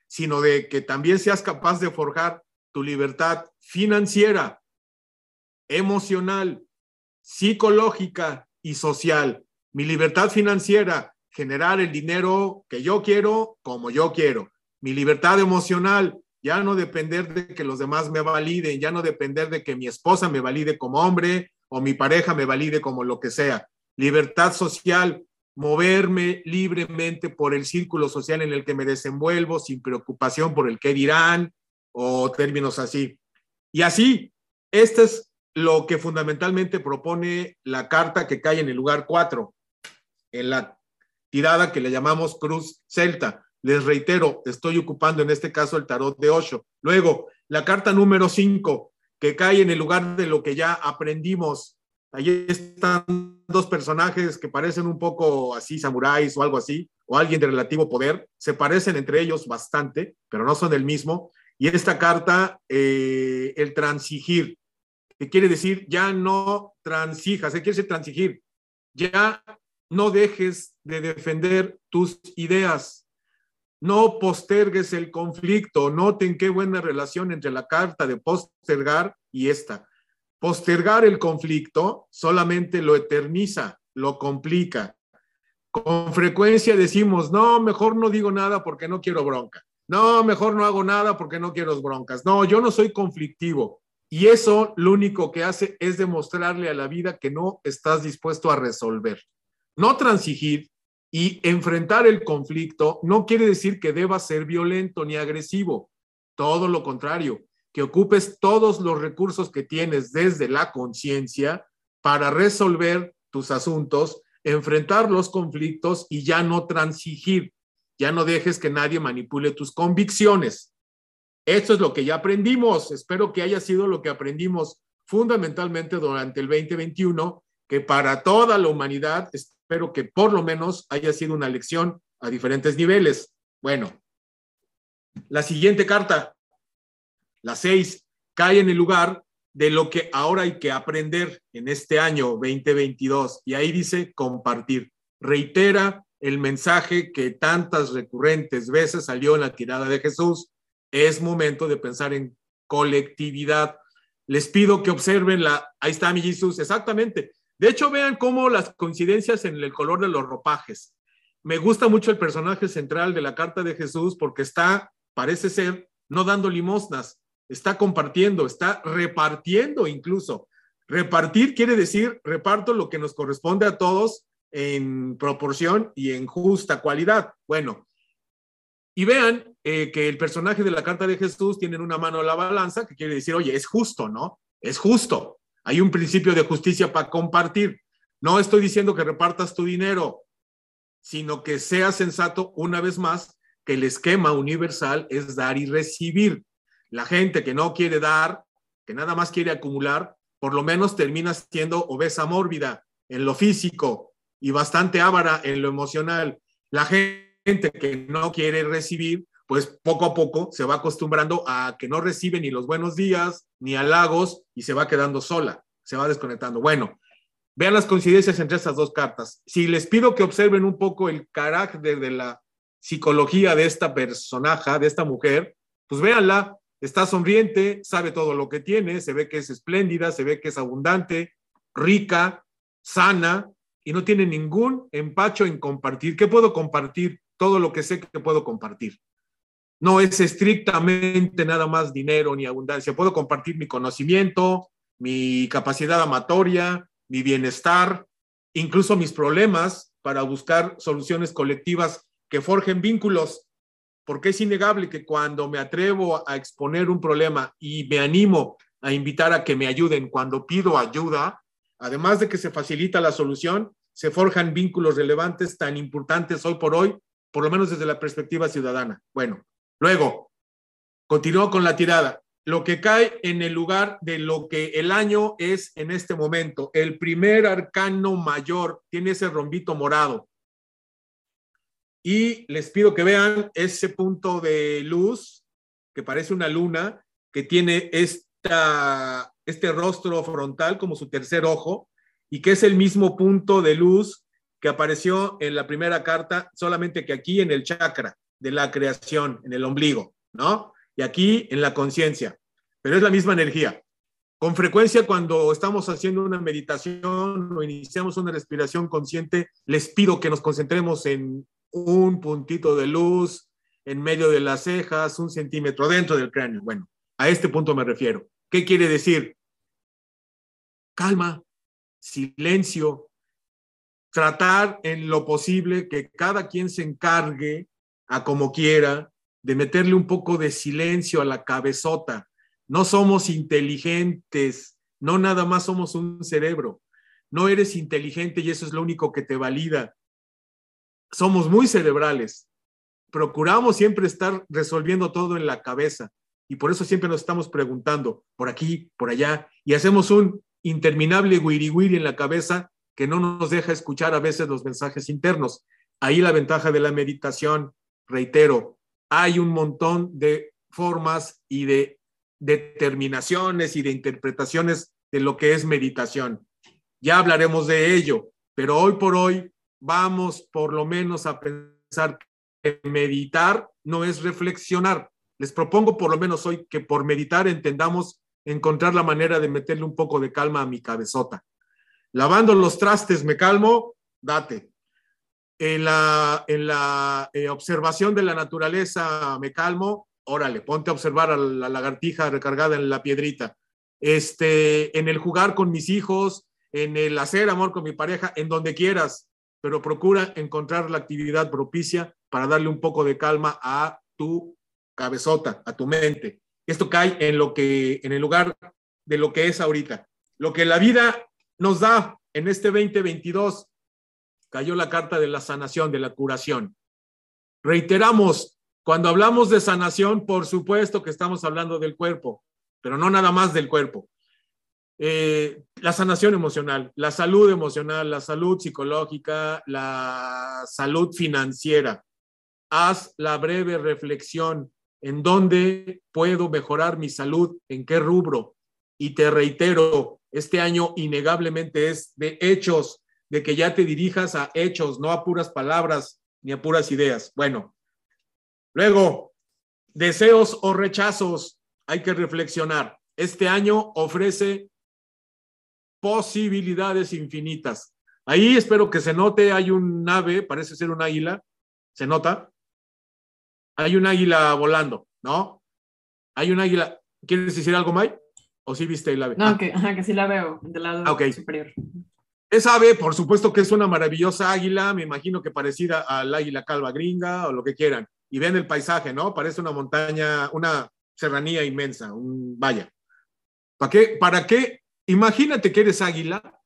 sino de que también seas capaz de forjar tu libertad financiera, emocional, psicológica y social. Mi libertad financiera, generar el dinero que yo quiero como yo quiero. Mi libertad emocional, ya no depender de que los demás me validen, ya no depender de que mi esposa me valide como hombre, o mi pareja me valide como lo que sea. Libertad social, moverme libremente por el círculo social en el que me desenvuelvo sin preocupación por el qué dirán o términos así. Y así, este es lo que fundamentalmente propone la carta que cae en el lugar 4, en la tirada que le llamamos cruz celta. Les reitero, estoy ocupando en este caso el tarot de 8. Luego, la carta número 5, que cae en el lugar de lo que ya aprendimos. Allí están dos personajes que parecen un poco así, samuráis o algo así, o alguien de relativo poder. Se parecen entre ellos bastante, pero no son el mismo. Y esta carta, eh, el transigir, que quiere decir ya no transijas, ¿qué quiere decir transigir? Ya no dejes de defender tus ideas, no postergues el conflicto, noten qué buena relación entre la carta de postergar y esta. Postergar el conflicto solamente lo eterniza, lo complica. Con frecuencia decimos, no, mejor no digo nada porque no quiero bronca. No, mejor no hago nada porque no quiero broncas. No, yo no soy conflictivo. Y eso lo único que hace es demostrarle a la vida que no estás dispuesto a resolver. No transigir, y enfrentar el conflicto no quiere decir que debas ser violento ni agresivo, todo lo contrario, que ocupes todos los recursos que tienes desde la conciencia para resolver tus asuntos, enfrentar los conflictos y ya no transigir, ya no dejes que nadie manipule tus convicciones. Esto es lo que ya aprendimos, espero que haya sido lo que aprendimos fundamentalmente durante el 2021, que para toda la humanidad Espero que por lo menos haya sido una lección a diferentes niveles. Bueno, la siguiente carta, la seis, cae en el lugar de lo que ahora hay que aprender en este año 2022. Y ahí dice compartir. Reitera el mensaje que tantas recurrentes veces salió en la tirada de Jesús. Es momento de pensar en colectividad. Les pido que observen la, ahí está mi Jesús, exactamente. De hecho, vean cómo las coincidencias en el color de los ropajes. Me gusta mucho el personaje central de la carta de Jesús porque está, parece ser, no dando limosnas, está compartiendo, está repartiendo incluso. Repartir quiere decir reparto lo que nos corresponde a todos en proporción y en justa cualidad. Bueno, y vean eh, que el personaje de la carta de Jesús tiene una mano la balanza, que quiere decir, oye, es justo, ¿no? Es justo. Hay un principio de justicia para compartir. No estoy diciendo que repartas tu dinero, sino que sea sensato una vez más que el esquema universal es dar y recibir. La gente que no quiere dar, que nada más quiere acumular, por lo menos termina siendo obesa mórbida en lo físico y bastante ávara en lo emocional. La gente que no quiere recibir, pues poco a poco se va acostumbrando a que no recibe ni los buenos días ni halagos y se va quedando sola, se va desconectando. Bueno, vean las coincidencias entre estas dos cartas. Si les pido que observen un poco el carácter de la psicología de esta personaje, de esta mujer, pues véanla, está sonriente, sabe todo lo que tiene, se ve que es espléndida, se ve que es abundante, rica, sana y no tiene ningún empacho en compartir. ¿Qué puedo compartir? Todo lo que sé que puedo compartir. No es estrictamente nada más dinero ni abundancia. Puedo compartir mi conocimiento, mi capacidad amatoria, mi bienestar, incluso mis problemas para buscar soluciones colectivas que forjen vínculos, porque es innegable que cuando me atrevo a exponer un problema y me animo a invitar a que me ayuden cuando pido ayuda, además de que se facilita la solución, se forjan vínculos relevantes tan importantes hoy por hoy, por lo menos desde la perspectiva ciudadana. Bueno, luego, continúo con la tirada. Lo que cae en el lugar de lo que el año es en este momento. El primer arcano mayor tiene ese rombito morado y les pido que vean ese punto de luz que parece una luna, que tiene esta, este rostro frontal como su tercer ojo y que es el mismo punto de luz que apareció en la primera carta, solamente que aquí en el chakra de la creación, en el ombligo, ¿no? Y aquí en la conciencia, pero es la misma energía. Con frecuencia cuando estamos haciendo una meditación o iniciamos una respiración consciente, les pido que nos concentremos en un puntito de luz en medio de las cejas, un centímetro dentro del cráneo. Bueno, a este punto me refiero. ¿Qué quiere decir? Calma, silencio, tratar en lo posible que cada quien se encargue a como quiera de meterle un poco de silencio a la cabezota. No somos inteligentes, no nada más somos un cerebro. No eres inteligente y eso es lo único que te valida somos muy cerebrales. Procuramos siempre estar resolviendo todo en la cabeza y por eso siempre nos estamos preguntando por aquí, por allá y hacemos un interminable wiri en la cabeza que no nos deja escuchar a veces los mensajes internos. Ahí la ventaja de la meditación, reitero, hay un montón de formas y de determinaciones y de interpretaciones de lo que es meditación. Ya hablaremos de ello, pero hoy por hoy vamos por lo menos a pensar que meditar no es reflexionar. Les propongo por lo menos hoy que por meditar entendamos encontrar la manera de meterle un poco de calma a mi cabezota. Lavando los trastes me calmo, date. En la, en la eh, observación de la naturaleza me calmo, órale, ponte a observar a la lagartija recargada en la piedrita. Este, en el jugar con mis hijos, en el hacer amor con mi pareja, en donde quieras, pero procura encontrar la actividad propicia para darle un poco de calma a tu cabezota, a tu mente. Esto cae en lo que en el lugar de lo que es ahorita. Lo que la vida nos da en este 2022 cayó la carta de la sanación, de la curación. Reiteramos, cuando hablamos de sanación, por supuesto que estamos hablando del cuerpo, pero no nada más del cuerpo. Eh, la sanación emocional, la salud emocional, la salud psicológica, la salud financiera. Haz la breve reflexión en dónde puedo mejorar mi salud, en qué rubro. Y te reitero, este año innegablemente es de hechos, de que ya te dirijas a hechos, no a puras palabras ni a puras ideas. Bueno, luego, deseos o rechazos, hay que reflexionar. Este año ofrece posibilidades infinitas. Ahí espero que se note, hay un ave, parece ser un águila, ¿se nota? Hay un águila volando, ¿no? Hay un águila. ¿Quieres decir algo, May? ¿O sí viste el ave? No, que, que sí la veo, del lado ah, superior. Esa ave, por supuesto que es una maravillosa águila, me imagino que parecida al águila calva gringa o lo que quieran. Y ven el paisaje, ¿no? Parece una montaña, una serranía inmensa, un vaya. ¿Para qué, ¿Para qué Imagínate que eres águila,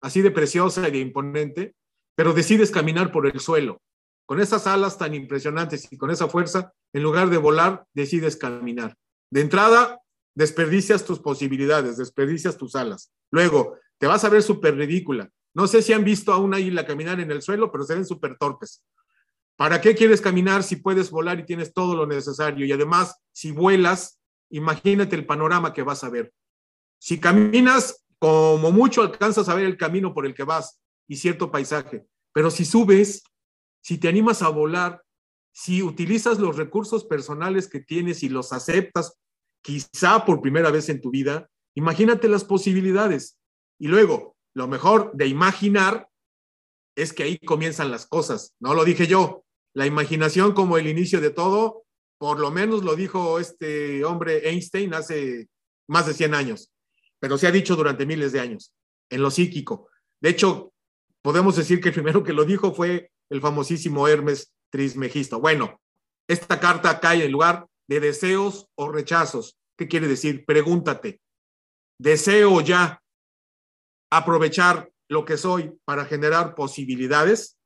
así de preciosa y de imponente, pero decides caminar por el suelo. Con esas alas tan impresionantes y con esa fuerza, en lugar de volar, decides caminar. De entrada, desperdicias tus posibilidades, desperdicias tus alas. Luego, te vas a ver súper ridícula. No sé si han visto a una águila caminar en el suelo, pero se ven súper torpes. ¿Para qué quieres caminar si puedes volar y tienes todo lo necesario? Y además, si vuelas, imagínate el panorama que vas a ver. Si caminas, como mucho alcanzas a ver el camino por el que vas y cierto paisaje. Pero si subes, si te animas a volar, si utilizas los recursos personales que tienes y los aceptas, quizá por primera vez en tu vida, imagínate las posibilidades. Y luego, lo mejor de imaginar es que ahí comienzan las cosas. No lo dije yo. La imaginación como el inicio de todo, por lo menos lo dijo este hombre Einstein hace más de 100 años, pero se ha dicho durante miles de años, en lo psíquico. De hecho, podemos decir que el primero que lo dijo fue el famosísimo Hermes Trismegisto. Bueno, esta carta cae en lugar de deseos o rechazos. ¿Qué quiere decir? Pregúntate. ¿Deseo ya aprovechar lo que soy para generar posibilidades?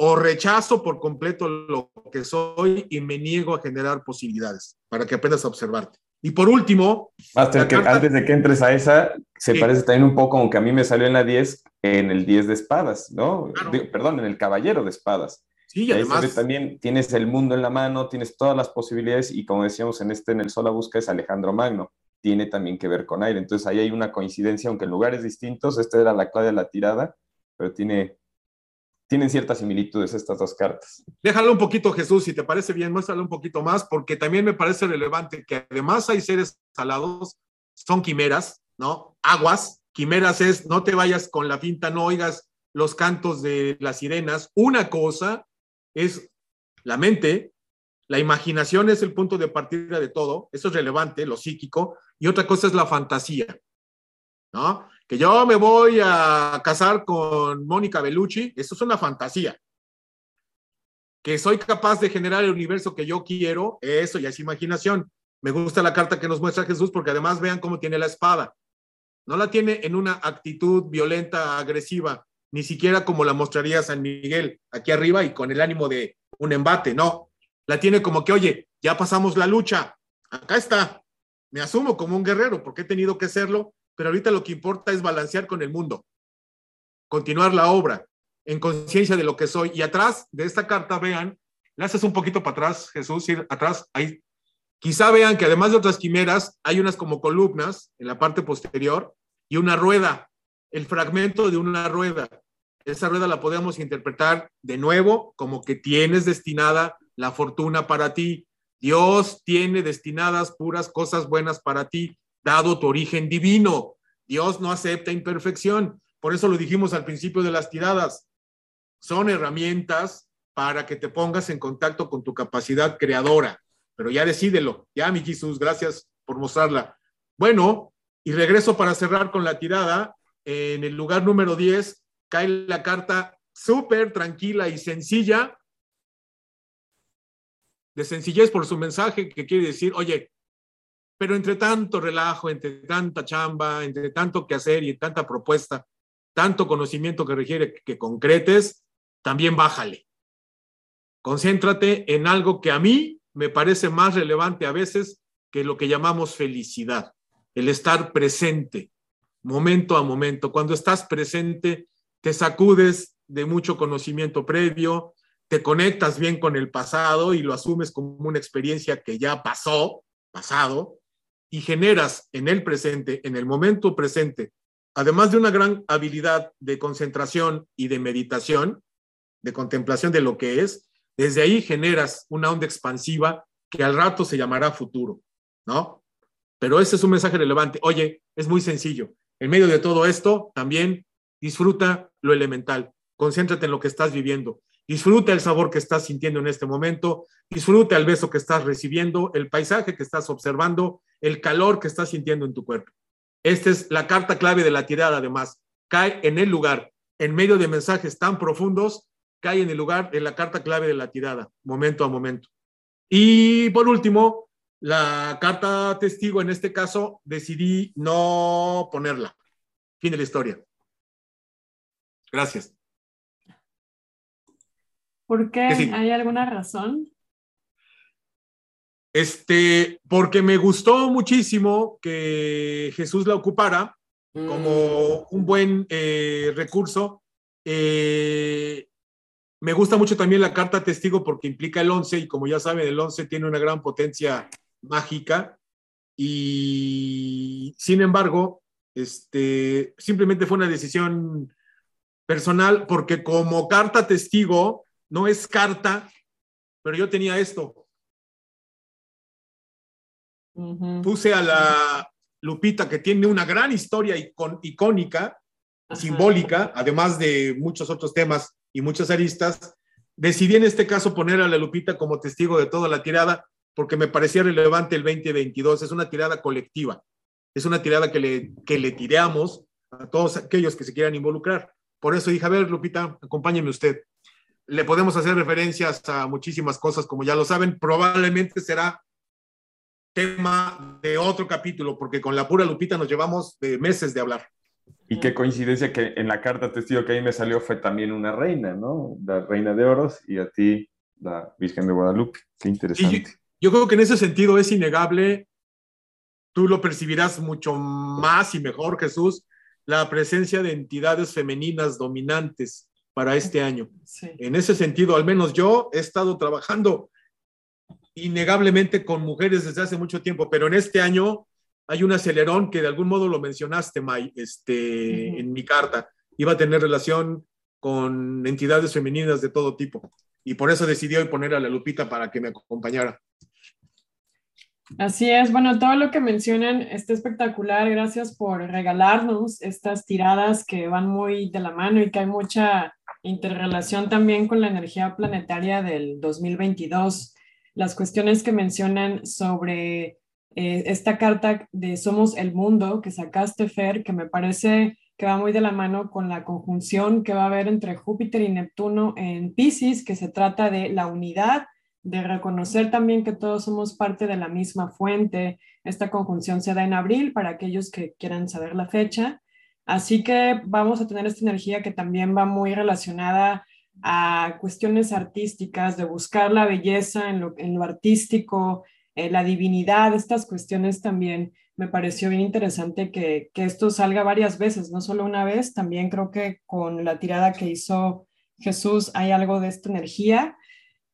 ¿O rechazo por completo lo que soy y me niego a generar posibilidades para que aprendas a observarte? Y por último... antes de que entres a esa, se parece también un poco, aunque a mí me salió en la 10, en el 10 de espadas, ¿no? perdón, en el caballero de espadas. Sí, y además... también tienes el mundo en la mano, tienes todas las posibilidades y como decíamos en este, en el Sol Busca es Alejandro Magno, tiene también que ver con aire. Entonces ahí hay una coincidencia, aunque en lugares distintos, esta era la clave de la tirada, pero tiene, tienen ciertas similitudes estas dos cartas. Déjalo un poquito, Jesús, si te parece bien, muéstralo un poquito más, porque también me parece relevante que además hay seres salados, son quimeras, ¿no? Aguas, quimeras es, no te vayas con la pinta, no oigas los cantos de las sirenas. Una cosa es la mente, la imaginación es el punto de partida de todo, eso es relevante, lo psíquico, y otra cosa es la fantasía, ¿no? Que yo me voy a casar con Mónica Bellucci, eso es una fantasía. Que soy capaz de generar el universo que yo quiero, eso ya es imaginación. Me gusta la carta que nos muestra Jesús porque además vean cómo tiene la espada. No la tiene en una actitud violenta, agresiva, ni siquiera como la mostraría San Miguel aquí arriba y con el ánimo de un embate, no. La tiene como que, oye, ya pasamos la lucha, acá está. Me asumo como un guerrero porque he tenido que serlo, pero ahorita lo que importa es balancear con el mundo, continuar la obra en conciencia de lo que soy. Y atrás de esta carta, vean, le haces un poquito para atrás, Jesús, ir atrás, ahí. Quizá vean que además de otras quimeras, hay unas como columnas en la parte posterior y una rueda el fragmento de una rueda. Esa rueda la podemos interpretar de nuevo como que tienes destinada la fortuna para ti. Dios tiene destinadas puras cosas buenas para ti, dado tu origen divino. Dios no acepta imperfección. Por eso lo dijimos al principio de las tiradas. Son herramientas para que te pongas en contacto con tu capacidad creadora. Pero ya decídelo. Ya, mi Jesús, gracias por mostrarla. Bueno, y regreso para cerrar con la tirada en el lugar número 10 cae la carta súper tranquila y sencilla, de sencillez por su mensaje, que quiere decir, oye, pero entre tanto relajo, entre tanta chamba, entre tanto que hacer y tanta propuesta, tanto conocimiento que requiere que concretes, también bájale. Concéntrate en algo que a mí me parece más relevante a veces que lo que llamamos felicidad, el estar presente, momento a momento. Cuando estás presente, te sacudes de mucho conocimiento previo, te conectas bien con el pasado y lo asumes como una experiencia que ya pasó, pasado, y generas en el presente, en el momento presente, además de una gran habilidad de concentración y de meditación, de contemplación de lo que es, desde ahí generas una onda expansiva que al rato se llamará futuro, ¿no? Pero ese es un mensaje relevante. Oye, es muy sencillo. En medio de todo esto, también disfruta lo elemental, concéntrate en lo que estás viviendo, disfruta el sabor que estás sintiendo en este momento, disfruta el beso que estás recibiendo, el paisaje que estás observando, el calor que estás sintiendo en tu cuerpo. Esta es la carta clave de la tirada, además. Cae en el lugar, en medio de mensajes tan profundos, cae en el lugar de la carta clave de la tirada, momento a momento. Y por último, La carta testigo, en este caso, decidí no ponerla. Fin de la historia. Gracias. ¿Por qué? ¿Hay alguna razón? Este, porque me gustó muchísimo que Jesús la ocupara como mm. un buen eh, recurso. Eh, me gusta mucho también la carta testigo porque implica el 11 y como ya saben, el 11 tiene una gran potencia mágica y sin embargo, este, simplemente fue una decisión personal porque como carta testigo, no es carta, pero yo tenía esto. Puse a la Lupita, que tiene una gran historia icónica, simbólica, además de muchos otros temas y muchas aristas. Decidí en este caso poner a la Lupita como testigo de toda la tirada porque me parecía relevante el 2022. Es una tirada colectiva, es una tirada que le, que le tiramos a todos aquellos que se quieran involucrar. Por eso dije, a ver, Lupita, acompáñeme usted. Le podemos hacer referencias a muchísimas cosas, como ya lo saben. Probablemente será tema de otro capítulo, porque con la pura Lupita nos llevamos de meses de hablar. Y qué coincidencia que en la carta testigo que ahí me salió fue también una reina, ¿no? La reina de oros y a ti la Virgen de Guadalupe. Qué interesante. Yo, yo, creo que en ese sentido es innegable, tú lo percibirás mucho más y mejor, Jesús, la presencia de entidades femeninas dominantes para este año. En ese sentido, al menos yo he estado trabajando innegablemente con mujeres desde hace mucho tiempo, pero en este año hay un acelerón que de algún modo lo mencionaste, May, este, en mi carta. Iba a tener relación con entidades femeninas de todo tipo. Y por eso decidí hoy poner a la Lupita para que me acompañara. Así es, bueno, todo lo que mencionan está espectacular. Gracias por regalarnos estas tiradas que van muy de la mano y que hay mucha interrelación también con la energía planetaria del 2022 las cuestiones que mencionan sobre eh, esta carta de Somos el Mundo que sacaste, Fer, que me parece que va muy de la mano con la conjunción que va a haber entre Júpiter y Neptuno en Pisces, que se trata de la unidad, de reconocer también que todos somos parte de la misma fuente. Esta conjunción se da en abril para aquellos que quieran saber la fecha. Así que vamos a tener esta energía que también va muy relacionada a cuestiones artísticas, de buscar la belleza en lo, en lo artístico, eh, la divinidad, estas cuestiones también me pareció bien interesante que, que, esto salga varias veces, no solo una vez, también creo que con la tirada que hizo Jesús hay algo de esta energía.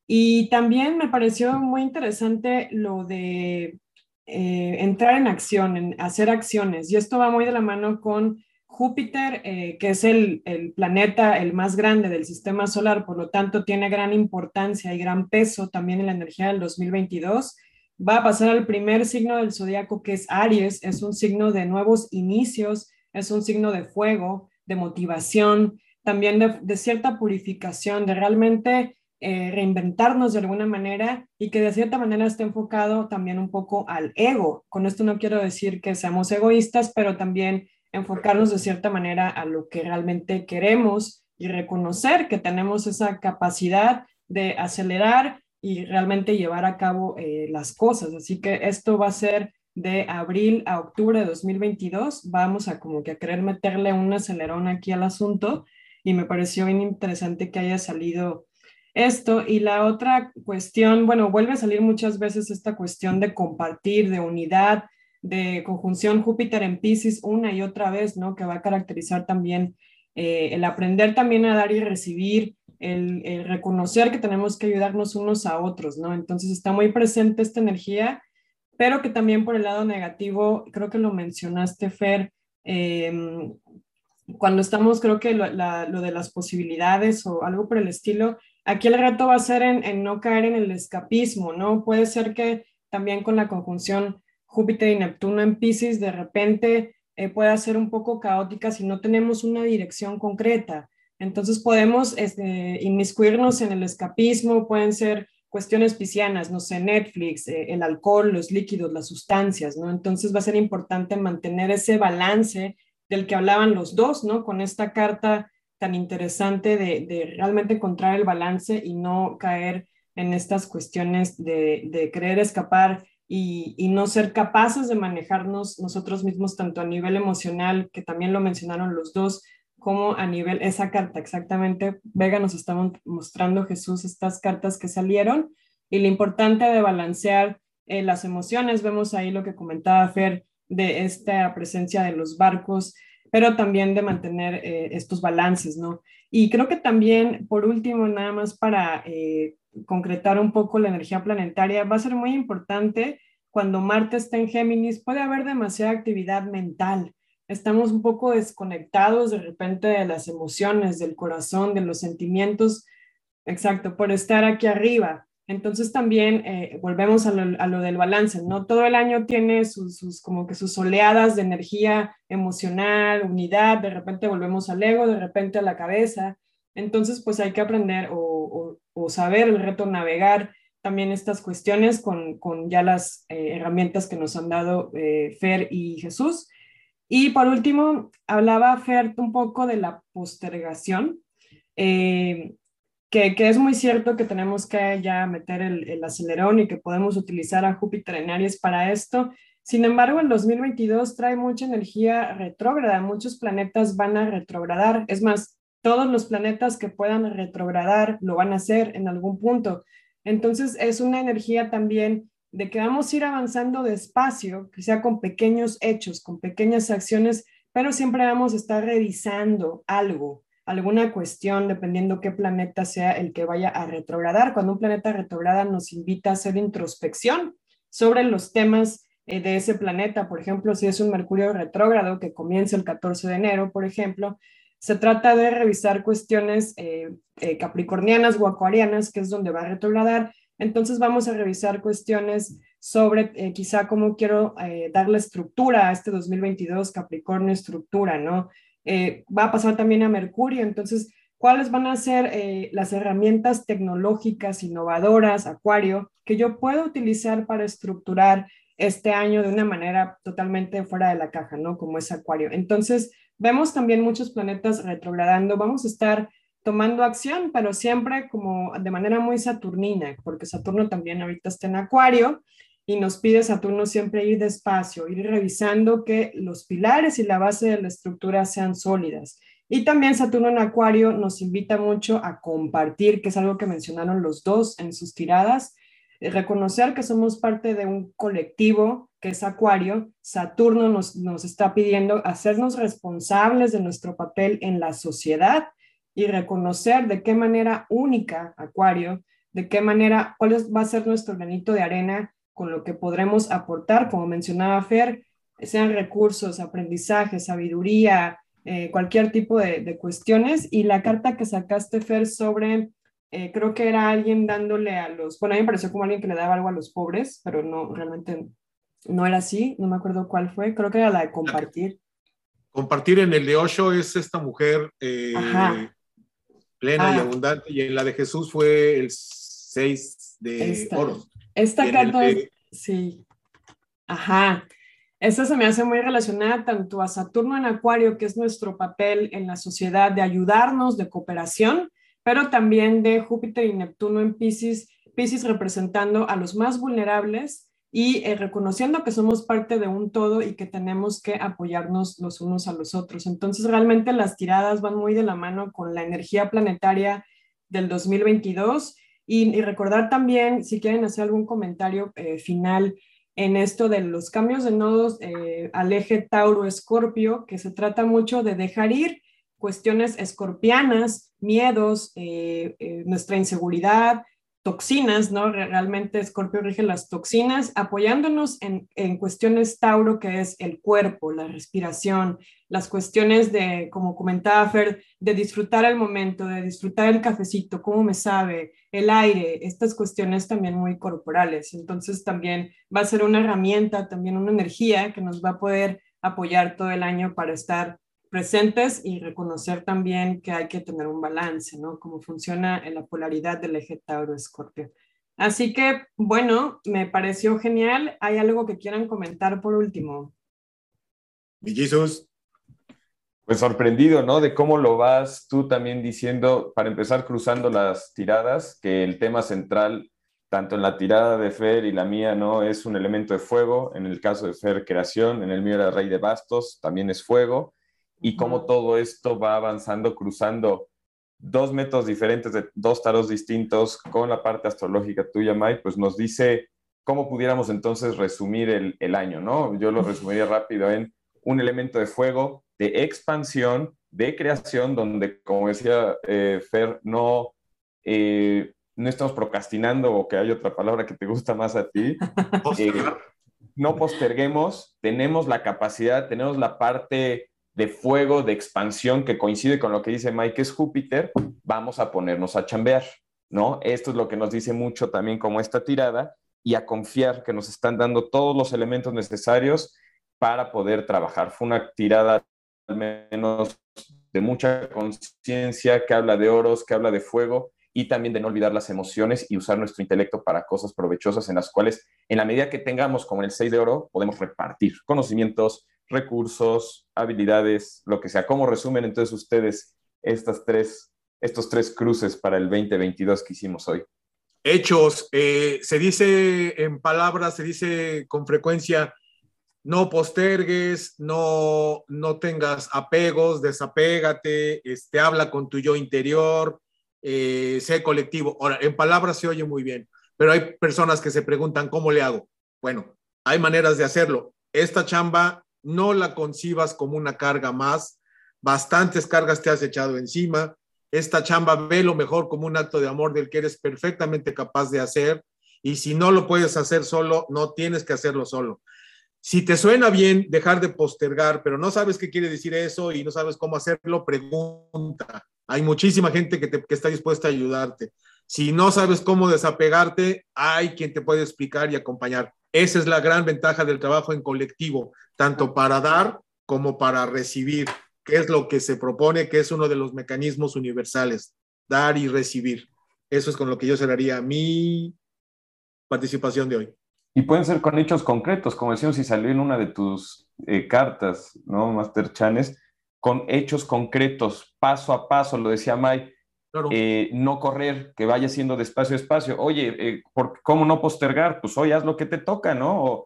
Y también me pareció muy interesante lo de eh, entrar en acción, en hacer acciones. Y esto va muy de la mano con Júpiter, eh, que es el, planeta el más grande del sistema solar, por lo tanto tiene gran importancia y gran peso también en la energía del 2022, va a pasar al primer signo del zodiaco que es Aries, es un signo de nuevos inicios, es un signo de fuego, de motivación, también de, cierta purificación, de realmente eh, reinventarnos de alguna manera y que de cierta manera esté enfocado también un poco al ego. Con esto no quiero decir que seamos egoístas, pero también enfocarnos de cierta manera a lo que realmente queremos y reconocer que tenemos esa capacidad de acelerar y realmente llevar a cabo eh, las cosas. Así que esto va a ser de abril a octubre de 2022. Vamos a como que a querer meterle un acelerón aquí al asunto y me pareció bien interesante que haya salido esto. Y la otra cuestión, bueno, vuelve a salir muchas veces esta cuestión de compartir, de unidad, de conjunción Júpiter en Pisces una y otra vez, ¿no? Que va a caracterizar también eh, el aprender también a dar y recibir, el, reconocer que tenemos que ayudarnos unos a otros, ¿no? Entonces está muy presente esta energía, pero que también por el lado negativo, creo que lo mencionaste, Fer, em, cuando estamos, creo que lo, de las posibilidades o algo por el estilo, aquí el reto va a ser en, no caer en el escapismo, ¿no? Puede ser que también con la conjunción Júpiter y Neptuno en Pisces de repente eh, puede ser un poco caótica si no tenemos una dirección concreta. Entonces podemos este, inmiscuirnos en el escapismo, pueden ser cuestiones piscianas, no sé, Netflix, eh, el alcohol, los líquidos, las sustancias, ¿no? Entonces va a ser importante mantener ese balance del que hablaban los dos, ¿no? Con esta carta tan interesante de, de realmente encontrar el balance y no caer en estas cuestiones de, de querer escapar y, no ser capaces de manejarnos nosotros mismos tanto a nivel emocional, que también lo mencionaron los dos, como a nivel, esa carta exactamente, Vega nos está mostrando Jesús estas cartas que salieron y lo importante de balancear eh, las emociones, vemos ahí lo que comentaba Fer de esta presencia de los barcos, pero también de mantener eh, estos balances, ¿no? Y creo que también, por último, nada más para eh, concretar un poco la energía planetaria, va a ser muy importante cuando Marte está en Géminis, puede haber demasiada actividad mental. Estamos un poco desconectados de repente de las emociones, del corazón, de los sentimientos, exacto, por estar aquí arriba. Entonces también eh, volvemos a lo, del balance, ¿no? Todo el año tiene sus, como que sus oleadas de energía emocional, unidad, de repente volvemos al ego, de repente a la cabeza. Entonces, pues hay que aprender o, saber el reto navegar también estas cuestiones con, ya las eh, herramientas que nos han dado eh, Fer y Jesús. Y por último, hablaba Fer un poco de la postergación que, es muy cierto que tenemos que ya meter el, acelerón y que podemos utilizar a Júpiter en Aries para esto. Sin embargo, el 2022 trae mucha energía retrógrada, muchos planetas van a retrogradar. Es más, todos los planetas que puedan retrogradar lo van a hacer en algún punto. Entonces, es una energía también de que vamos a ir avanzando despacio, que sea con pequeños hechos, con pequeñas acciones, pero siempre vamos a estar revisando algo, alguna cuestión, dependiendo qué planeta sea el que vaya a retrogradar. Cuando un planeta retrograda nos invita a hacer introspección sobre los temas eh, de ese planeta. Por ejemplo, si es un Mercurio retrógrado que comienza el 14 de enero, por ejemplo, se trata de revisar cuestiones eh, eh, capricornianas o acuarianas, que es donde va a retrogradar. Entonces vamos a revisar cuestiones sobre quizá cómo quiero darle estructura a este 2022 Capricornio estructura, ¿no? Eh, va a pasar también a Mercurio. Entonces, ¿cuáles van a ser eh, las herramientas tecnológicas innovadoras, Acuario, que yo puedo utilizar para estructurar este año de una manera totalmente fuera de la caja, ¿no? Como es Acuario. Entonces, vemos también muchos planetas retrogradando. Vamos a estar tomando acción, pero siempre como de manera muy saturnina, porque Saturno también ahorita está en Acuario y nos pide Saturno siempre ir despacio, ir revisando que los pilares y la base de la estructura sean sólidas. Y también Saturno en Acuario nos invita mucho a compartir, que es algo que mencionaron los dos en sus tiradas, eh, reconocer que somos parte de un colectivo que es Acuario. Saturno nos, nos está pidiendo hacernos responsables de nuestro papel en la sociedad y reconocer de qué manera única Acuario, de qué manera, cuál va a ser nuestro granito de arena con lo que podremos aportar, como mencionaba Fer, sean recursos, aprendizaje, sabiduría, eh, cualquier tipo de, cuestiones. Y la carta que sacaste, Fer, sobre, eh, creo que era alguien dándole a los, bueno, a mí me pareció como alguien que le daba algo a los pobres, pero no, realmente no era así, no me acuerdo cuál fue, creo que era la de compartir. Compartir en el de Osho es esta mujer eh, plena y ah. abundante, y en la de Jesús fue el 6 de oro. Esta carta, sí, ajá. Esta se me hace muy relacionada tanto a Saturno en Acuario, que es nuestro papel en la sociedad de ayudarnos, de cooperación, pero también de Júpiter y Neptuno en Pisces, Pisces representando a los más vulnerables y eh, reconociendo que somos parte de un todo y que tenemos que apoyarnos los unos a los otros. Entonces, realmente las tiradas van muy de la mano con la energía planetaria del 2022 y, recordar también, si quieren hacer algún comentario eh, final en esto de los cambios de nodos eh, al eje Tauro-Escorpio, que se trata mucho de dejar ir cuestiones escorpianas, miedos, eh, nuestra inseguridad, toxinas, ¿no? Realmente Scorpio rige las toxinas, apoyándonos en, en, cuestiones Tauro, que es el cuerpo, la respiración, las cuestiones de, como comentaba Fer, de disfrutar el momento, de disfrutar el cafecito, cómo me sabe, el aire, estas cuestiones también muy corporales. Entonces también va a ser una herramienta, también una energía que nos va a poder apoyar todo el año para estar presentes y reconocer también que hay que tener un balance, ¿no? Cómo funciona en la polaridad del eje Tauro-Escorpio. Así que, bueno, me pareció genial. ¿Hay algo que quieran comentar por último? Mi Jesús. Pues sorprendido, ¿no? De cómo lo vas tú también diciendo, para empezar cruzando las tiradas, que el tema central tanto en la tirada de Fer y la mía, ¿no? Es un elemento de fuego, en el caso de Fer, creación, en el mío era rey de bastos, también es fuego, y cómo todo esto va avanzando, cruzando dos métodos diferentes de dos taros distintos con la parte astrológica tuya, Mike, pues nos dice cómo pudiéramos entonces resumir el, el año, ¿no? Yo lo resumiría rápido en un elemento de fuego, de expansión, de creación, donde, como decía eh, Fer, no, eh, no estamos procrastinando o que hay otra palabra que te gusta más a ti. *laughs* Eh, no posterguemos, tenemos la capacidad, tenemos la parte de fuego, de expansión que coincide con lo que dice Mike, es Júpiter, vamos a ponernos a chambear, ¿no? Esto es lo que nos dice mucho también como esta tirada y a confiar que nos están dando todos los elementos necesarios para poder trabajar. Fue una tirada al menos de mucha conciencia, que habla de oros, que habla de fuego y también de no olvidar las emociones y usar nuestro intelecto para cosas provechosas en las cuales, en la medida que tengamos, como el 6 de oro, podemos repartir conocimientos, recursos, habilidades, lo que sea. ¿Cómo resumen entonces ustedes estas tres, estos tres cruces para el 2022 que hicimos hoy? Hechos, eh, se dice en palabras, se dice con frecuencia, no postergues, no, no tengas apegos, desapégate, este, habla con tu yo interior, eh, sé colectivo. Ahora, en palabras se oye muy bien, pero hay personas que se preguntan, ¿cómo le hago? Bueno, hay maneras de hacerlo. Esta chamba no la concibas como una carga más, bastantes cargas te has echado encima, esta chamba ve lo mejor como un acto de amor del que eres perfectamente capaz de hacer y si no lo puedes hacer solo, no tienes que hacerlo solo. Si te suena bien dejar de postergar, pero no sabes qué quiere decir eso y no sabes cómo hacerlo, pregunta. Hay muchísima gente que, que está dispuesta a ayudarte. Si no sabes cómo desapegarte, hay quien te puede explicar y acompañar. Esa es la gran ventaja del trabajo en colectivo, tanto para dar como para recibir, que es lo que se propone, que es uno de los mecanismos universales, dar y recibir. Eso es con lo que yo cerraría mi participación de hoy. Y pueden ser con hechos concretos, como decíamos, si salió en una de tus eh, cartas, ¿no, Master Chanes? Con hechos concretos, paso a paso, lo decía May, eh, no correr, que vaya siendo despacio espacio. Oye, eh, ¿cómo no postergar? Pues hoy haz lo que te toca, ¿no?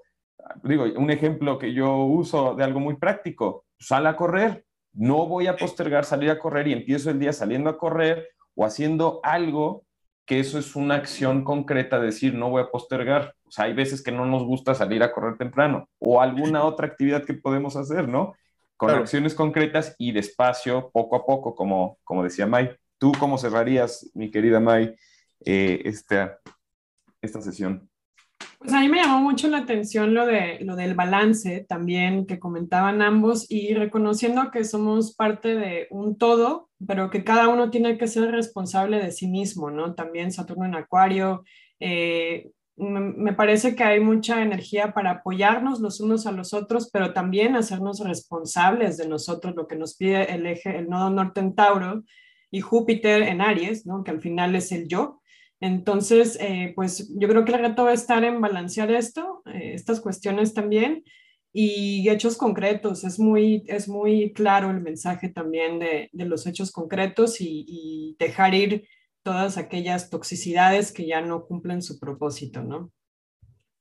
digo, un ejemplo que yo uso de algo muy práctico, sal a correr, no voy a postergar salir a correr y empiezo el día saliendo a correr o haciendo algo que eso es una acción concreta, decir, no voy a postergar. O sea, hay veces que no nos gusta salir a correr temprano o alguna otra actividad que podemos hacer, ¿no? Con acciones concretas y despacio, poco a poco, como, como decía Mike. ¿Tú cómo cerrarías, mi querida May, eh, esta, esta sesión? Pues a mí me llamó mucho la atención lo, de, lo del balance también que comentaban ambos y reconociendo que somos parte de un todo, pero que cada uno tiene que ser responsable de sí mismo, ¿no? También Saturno en Acuario. Eh, me parece que hay mucha energía para apoyarnos los unos a los otros, pero también hacernos responsables de nosotros, lo que nos pide el eje, el nodo norte en Tauro, y Júpiter en Aries, ¿no? que al final es el yo. Entonces, eh, pues yo creo que el reto va a estar en balancear esto, eh, estas cuestiones también, y hechos concretos. Es muy, es muy claro el mensaje también de, los hechos concretos y, dejar ir todas aquellas toxicidades que ya no cumplen su propósito, ¿no?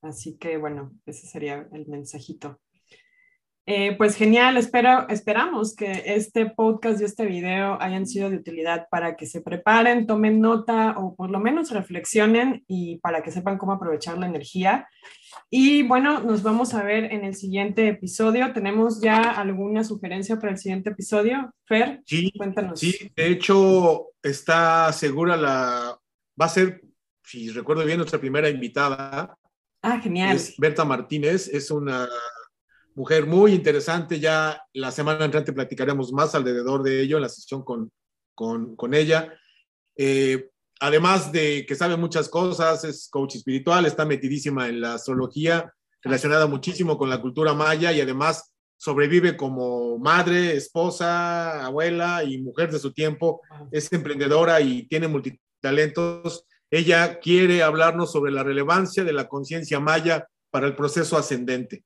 Así que bueno, ese sería el mensajito. Eh, pues genial, espero, esperamos que este podcast y este video hayan sido de utilidad para que se preparen, tomen nota o por lo menos reflexionen y para que sepan cómo aprovechar la energía. Y bueno, nos vamos a ver en el siguiente episodio. ¿Tenemos ya alguna sugerencia para el siguiente episodio? Fer, sí, cuéntanos. Sí, de hecho está segura la, va a ser, si recuerdo bien, nuestra primera invitada. Ah, genial. Es Berta Martínez, es una mujer muy interesante. Ya la semana entrante platicaremos más alrededor de ello en la sesión con, con, con ella. Eh, además de que sabe muchas cosas, es coach espiritual, está metidísima en la astrología, relacionada muchísimo con la cultura maya y además sobrevive como madre, esposa, abuela y mujer de su tiempo. Es emprendedora y tiene multitalentos. Ella quiere hablarnos sobre la relevancia de la conciencia maya para el proceso ascendente.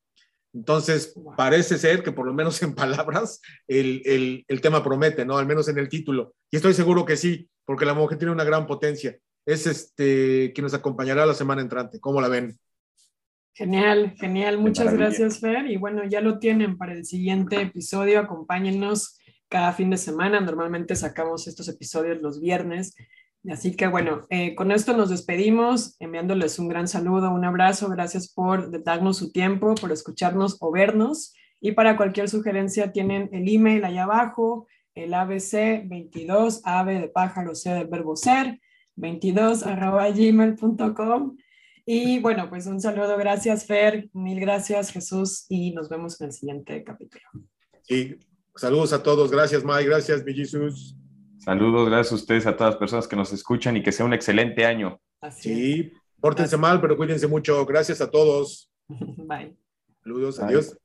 Entonces, parece ser que por lo menos en *laughs* palabras el, tema promete, ¿no? Al menos en el título. Y estoy seguro que sí, porque la mujer tiene una gran potencia. es este quien nos acompañará la semana entrante. ¿Cómo la ven? Genial, genial. Muchas gracias, Fer. Y bueno, ya lo tienen para el siguiente episodio. Acompáñennos cada fin de semana. Normalmente sacamos estos episodios los viernes. Así que bueno, eh, con esto nos despedimos, enviándoles un gran saludo, un abrazo. Gracias por darnos su tiempo, por escucharnos o vernos. Y para cualquier sugerencia tienen el email allá abajo, el ABC 22, ave de pájaro, C del verbo ser, 22 arroba gmail.com. Y bueno, pues un saludo, gracias Fer, mil gracias Jesús y nos vemos en el siguiente capítulo. Sí, saludos a todos, gracias Mike, gracias mi Jesús. Saludos, gracias a ustedes, a todas las personas que nos escuchan y que sea un excelente año. sí, pórtense mal, pero cuídense mucho. Gracias a todos. *laughs* Bye. Saludos, adiós.